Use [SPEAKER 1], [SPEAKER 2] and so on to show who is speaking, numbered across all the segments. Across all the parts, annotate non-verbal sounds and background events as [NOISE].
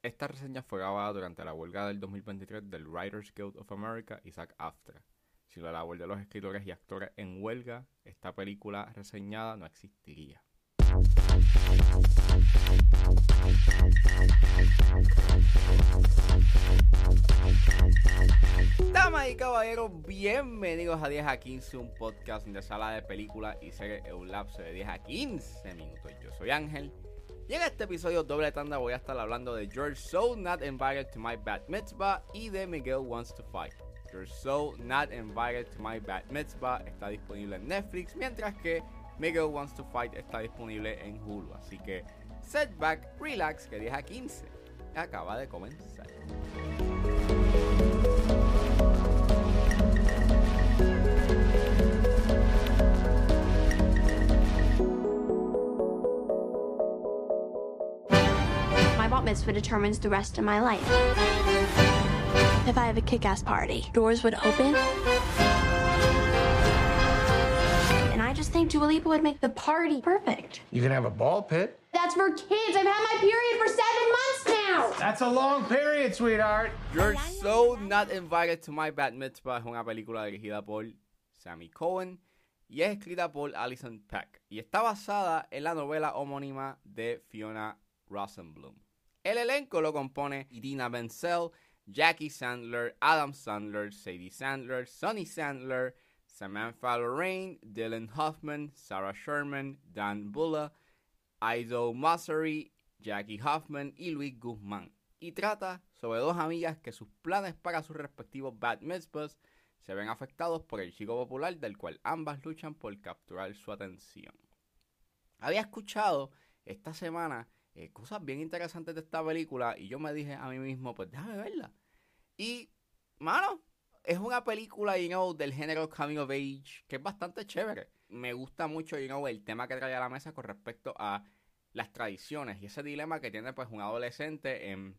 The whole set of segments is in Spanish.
[SPEAKER 1] Esta reseña fue grabada durante la huelga del 2023 del Writers Guild of America y SAG AFTRA. Si la labor de los escritores y actores en huelga, esta película reseñada no existiría. Damas y caballeros, bienvenidos a 10 a 15, un podcast de sala de películas y series en un lapso de 10 a 15 minutos. Yo soy Ángel y en este episodio doble tanda voy a estar hablando de George So Not Invited to My Bat Mitzvah y de Miguel Wants to Fight. George So Not Invited to My Bat Mitzvah está disponible en Netflix, mientras que Miguel Wants to Fight está disponible en Hulu. Así que setback, relax, que 10 a 15 acaba de comenzar.
[SPEAKER 2] Bat mitzvah determines the rest of my life. If I have a kick ass party, doors would open. And I just think Dua Lipa would make the party perfect.
[SPEAKER 3] You can have a ball pit.
[SPEAKER 2] That's for kids. I've had my period for seven months now.
[SPEAKER 3] That's a long period, sweetheart.
[SPEAKER 1] You're so not invited to my bat mitzvah es una película dirigida por Sammy Cohen y es escrita por Alison Peck y está basada en la novela homónima de Fiona Rosenblum. El elenco lo compone Idina Menzel, Jackie Sandler, Adam Sandler, Sadie Sandler, Sonny Sandler, Samantha Lorraine, Dylan Hoffman, Sarah Sherman, Dan Bulla, Ido Massery, Jackie Hoffman y Luis Guzmán. Y trata sobre dos amigas que sus planes para sus respectivos bat mitzvahs se ven afectados por el chico popular del cual ambas luchan por capturar su atención. Había escuchado esta semana eh, cosas bien interesantes de esta película y yo me dije a mí mismo, pues déjame verla. Y, mano, es una película, you know, del género coming of age que es bastante chévere. Me gusta mucho, you know, el tema que trae a la mesa con respecto a las tradiciones y ese dilema que tiene pues un adolescente en,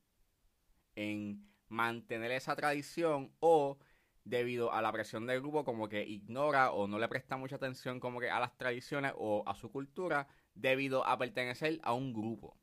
[SPEAKER 1] en mantener esa tradición o debido a la presión del grupo como que ignora o no le presta mucha atención como que a las tradiciones o a su cultura debido a pertenecer a un grupo.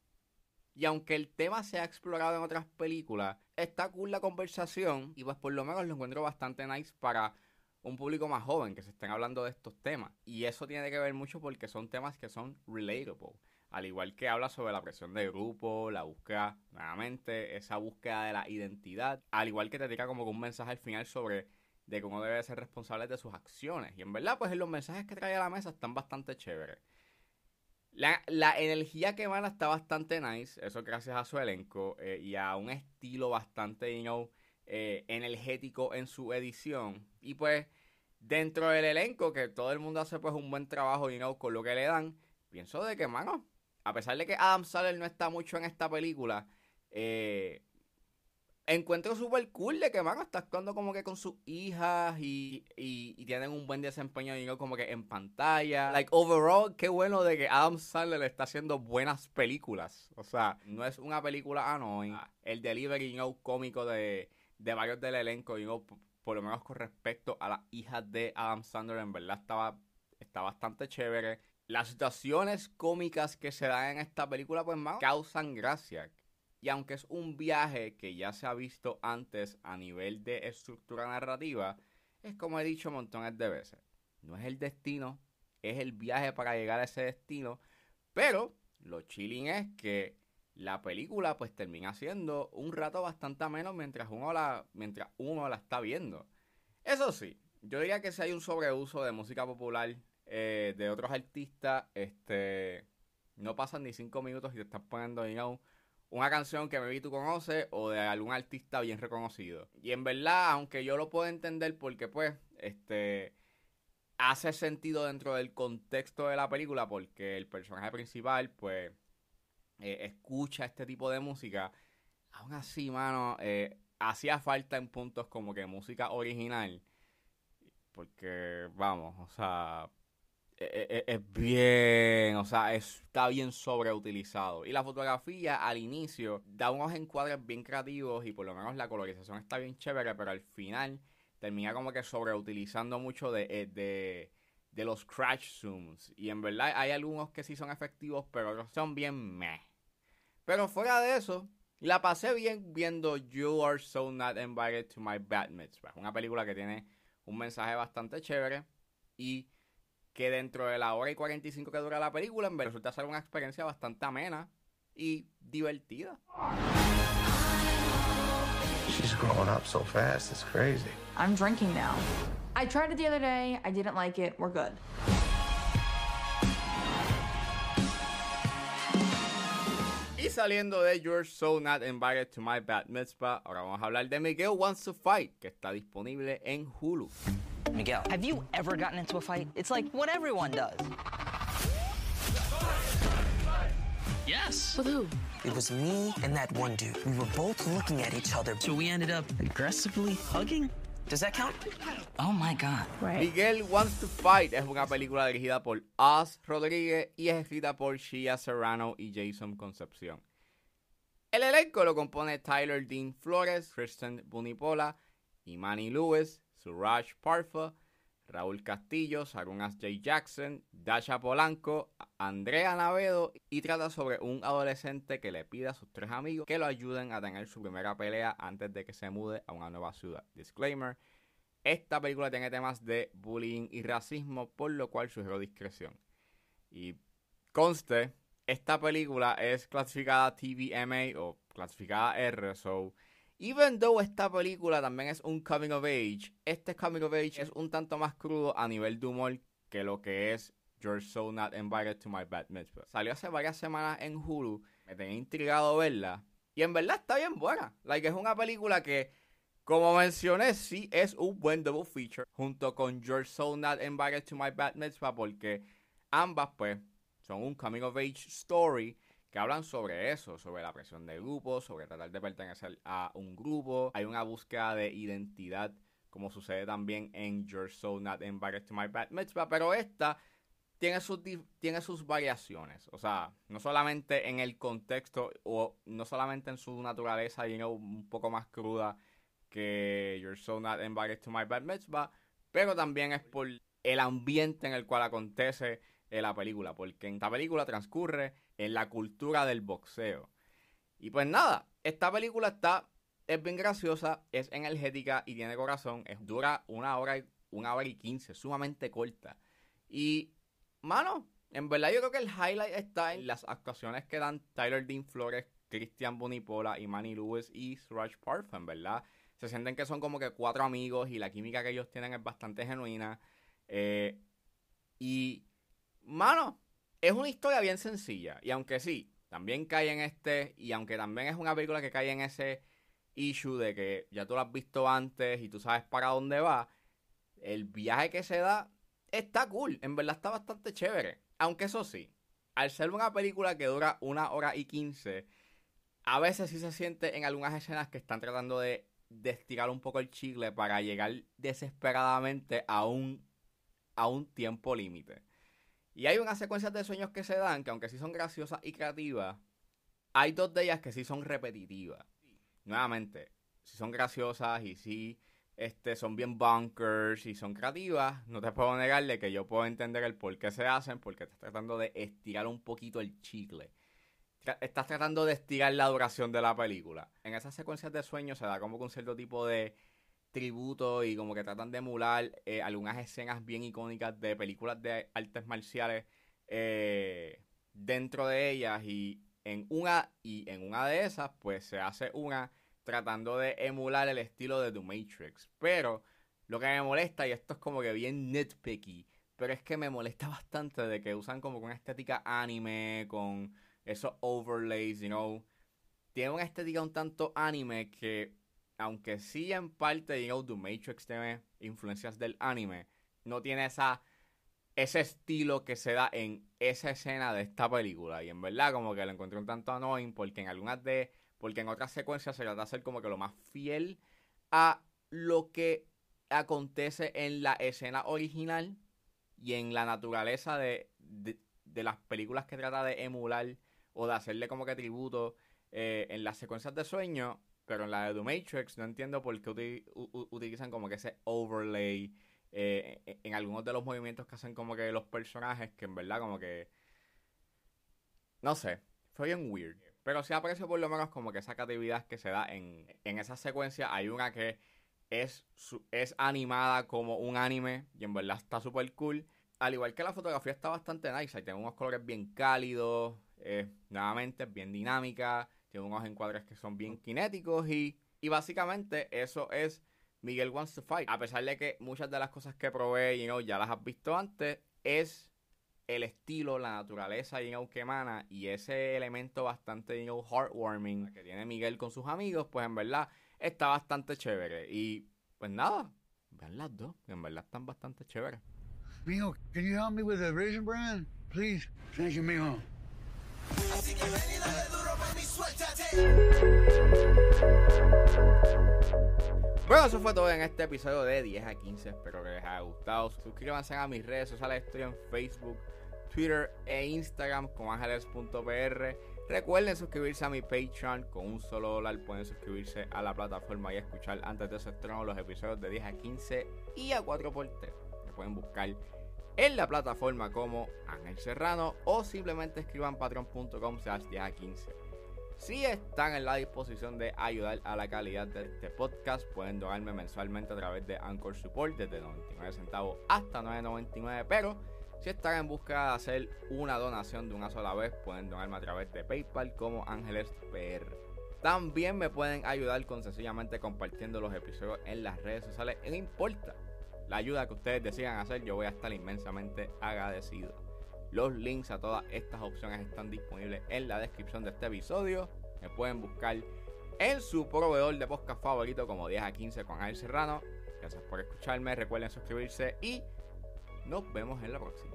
[SPEAKER 1] Y aunque el tema se ha explorado en otras películas, está cool la conversación y pues por lo menos lo encuentro bastante nice para un público más joven que se estén hablando de estos temas. Y eso tiene que ver mucho porque son temas que son relatable. Al igual que habla sobre la presión de grupo, la búsqueda, nuevamente, esa búsqueda de la identidad. Al igual que te tira como un mensaje al final sobre de cómo debe ser responsable de sus acciones. Y en verdad, pues los mensajes que trae a la mesa están bastante chéveres. La, la, energía que emana está bastante nice, eso gracias a su elenco eh, y a un estilo bastante, you know, eh, energético en su edición. Y pues, dentro del elenco, que todo el mundo hace pues un buen trabajo, you know, con lo que le dan, pienso de que, mano, a pesar de que Adam Sandler no está mucho en esta película, eh, encuentro súper cool de que, mano, está actuando como que con sus hijas y, y, y tienen un buen desempeño, know, como que en pantalla. Like, overall, qué bueno de que Adam Sandler está haciendo buenas películas. O sea, no es una película annoying. El delivery, you know, cómico de, de varios del elenco, you know, por lo menos con respecto a las hijas de Adam Sandler, en verdad estaba, está bastante chévere. Las situaciones cómicas que se dan en esta película, pues, más causan gracia. Y aunque es un viaje que ya se ha visto antes a nivel de estructura narrativa, es como he dicho montones de veces. No es el destino, es el viaje para llegar a ese destino. Pero lo chilling es que la película pues termina siendo un rato bastante menos mientras uno la, mientras uno la está viendo. Eso sí, yo diría que si hay un sobreuso de música popular eh, de otros artistas, este no pasan ni cinco minutos y te están poniendo, you know, una canción que maybe tú conoces o de algún artista bien reconocido. Y en verdad, aunque yo lo puedo entender porque pues, este, hace sentido dentro del contexto de la película porque el personaje principal pues eh, escucha este tipo de música. Aún así, mano, eh, hacía falta en puntos como que música original. Porque, vamos, o sea, es, es, bien, o sea, está bien sobreutilizado. Y la fotografía al inicio da unos encuadres bien creativos y por lo menos la colorización está bien chévere, pero al final termina como que sobreutilizando mucho de, de, de los crash zooms. Y en verdad hay algunos que sí son efectivos, pero otros son bien meh. Pero fuera de eso, La pasé bien viendo You Are So Not Invited to My Bat Mitzvah. Una película que tiene un mensaje bastante chévere y que dentro de la hora y 45 que dura la película, en resulta ser una experiencia bastante amena y divertida.
[SPEAKER 3] She's growing up so fast, it's crazy.
[SPEAKER 4] I'm drinking now. I tried it the other day. I didn't like it. We're good.
[SPEAKER 1] Y saliendo de You're So Not Invited to My Bat Mitzvah, ahora vamos a hablar de Miguel Wants to Fight, que está disponible en Hulu.
[SPEAKER 5] Miguel, have you ever gotten into a fight? It's like what everyone does.
[SPEAKER 6] Yes.
[SPEAKER 7] With who?
[SPEAKER 8] It was me and that one dude. We were both looking at each other.
[SPEAKER 6] So we ended up aggressively hugging?
[SPEAKER 8] Does that count?
[SPEAKER 6] Oh my god.
[SPEAKER 4] Right.
[SPEAKER 1] Miguel Wants to Fight es una película dirigida por Oz Rodríguez y es escrita por Shia Serrano y Jason Concepción. El elenco lo compone Tyler Dean Flores, Kristen Bunipola, Imani Lewis, Suraj Parfa, Raúl Castillo, Sarunas J. Jackson, Dasha Polanco, Andrea Navedo y trata sobre un adolescente que le pide a sus tres amigos que lo ayuden a tener su primera pelea antes de que se mude a una nueva ciudad. Disclaimer. Esta película tiene temas de bullying y racismo, por lo cual sugiero discreción. Y conste, esta película es clasificada TVMA o clasificada R, so even though esta película también es un coming of age, este coming of age es un tanto más crudo a nivel de humor que lo que es You're So Not Invited to My Bad Mitzvah. Salió hace varias semanas en Hulu, me tenía intrigado verla, y en verdad está bien buena. Like, es una película que, como mencioné, sí es un buen double feature, junto con You're So Not Invited to My Bad Mitzvah, porque ambas, pues, son un coming of age story que hablan sobre eso, sobre la presión de grupos, sobre tratar de pertenecer a un grupo. Hay una búsqueda de identidad, como sucede también en You're So Not Invited to My Bad Mitzvah, pero esta tiene sus, tiene sus variaciones. O sea, no solamente en el contexto o no solamente en su naturaleza, you know, un poco más cruda que You're So Not Invited to My Bad Mitzvah, pero también es por el ambiente en el cual acontece eh, la película, porque en esta película transcurre en la cultura del boxeo. Y pues nada, esta película está, es bien graciosa, es energética y tiene corazón, es, dura una hora, y, una hora y quince, sumamente corta. Y, mano, en verdad yo creo que el highlight está en las actuaciones que dan Tyler Dean Flores, Christian Bonipola, Imani Lewis y Suraj Parfa, en verdad. Se sienten que son como que cuatro amigos y la química que ellos tienen es bastante genuina. Eh, y, mano, es una historia bien sencilla. Y aunque sí, también cae en este, y aunque también es una película que cae en ese issue de que ya tú lo has visto antes y tú sabes para dónde va, el viaje que se da está cool. En verdad está bastante chévere. Aunque eso sí, al ser una película que dura una hora y quince, a veces sí se siente en algunas escenas que están tratando de, de estirar un poco el chicle para llegar desesperadamente a un, a un tiempo límite. Y hay unas secuencias de sueños que se dan que aunque sí son graciosas y creativas, hay dos de ellas que sí son repetitivas. Nuevamente, si son graciosas y sí este, son bien bunkers y son creativas, no te puedo negarle que yo puedo entender el por qué se hacen, porque estás tratando de estirar un poquito el chicle. Estás tratando de estirar la duración de la película. En esas secuencias de sueños se da como que un cierto tipo de tributo y como que tratan de emular eh, algunas escenas bien icónicas de películas de artes marciales eh, dentro de ellas y en una y en una de esas pues se hace una tratando de emular el estilo de The Matrix. Pero lo que me molesta y esto es como que bien nitpicky pero es que me molesta [LAUGHS] bastante de que usan como una estética anime con esos overlays you know. Tiene una estética un tanto anime que aunque sí en parte, know, The Matrix tiene influencias del anime, no tiene esa ese estilo que se da en esa escena de esta película. Y en verdad, como que lo encontré un tanto annoying, porque en algunas de. Porque en otras secuencias se trata de hacer como que lo más fiel a lo que acontece en la escena original y en la naturaleza de, de, de las películas que trata de emular o de hacerle como que tributo eh, en las secuencias de sueño. Pero en la de The Matrix no entiendo por qué uti- u- u- utilizan como que ese overlay eh, en, en algunos de los movimientos que hacen como que los personajes, que en verdad como que... No sé, fue bien weird. Pero sí aprecio por lo menos como que esa creatividad que se da en, en esa secuencia. Hay una que es, es animada como un anime y en verdad está súper cool. Al igual que la fotografía está bastante nice, y tiene unos colores bien cálidos, eh, nuevamente bien dinámica, tiene unos encuadres que son bien cinéticos y, y básicamente eso es Miguel Wants to Fight. A pesar de que muchas de las cosas que probé you know, ya las has visto antes, es el estilo, la naturaleza you know, que emana y ese elemento bastante you know, heartwarming que tiene Miguel con sus amigos, pues en verdad está bastante chévere. Y pues nada, vean las dos, que en verdad están bastante chéveres.
[SPEAKER 7] Mijo, can you help me with the Raisin Bran? Please. Thank you, mijo.
[SPEAKER 1] Bueno, eso fue todo en este episodio de 10 a 15. Espero que les haya gustado. Suscríbanse a mis redes sociales. Estoy en Facebook, Twitter e Instagram con ángeles.pr. Recuerden suscribirse a mi Patreon. Con un solo dólar pueden suscribirse a la plataforma y escuchar antes de su estreno los episodios de 10 a 15 y a 4x3. Me pueden buscar en la plataforma como Ángel Serrano o simplemente escriban patreon.com slash 10 a 15. Si están en la disposición de ayudar a la calidad de este podcast, pueden donarme mensualmente a través de Anchor Support desde 99 centavos hasta 9.99. Pero si están en busca de hacer una donación de una sola vez, pueden donarme a través de PayPal como Ángeles PR. También me pueden ayudar con sencillamente compartiendo los episodios en las redes sociales. No importa la ayuda que ustedes decidan hacer, yo voy a estar inmensamente agradecido. Los links a todas estas opciones están disponibles en la descripción de este episodio. Me pueden buscar en su proveedor de podcast favorito como 10 a 15 con Al Serrano. Gracias por escucharme, recuerden suscribirse y nos vemos en la próxima.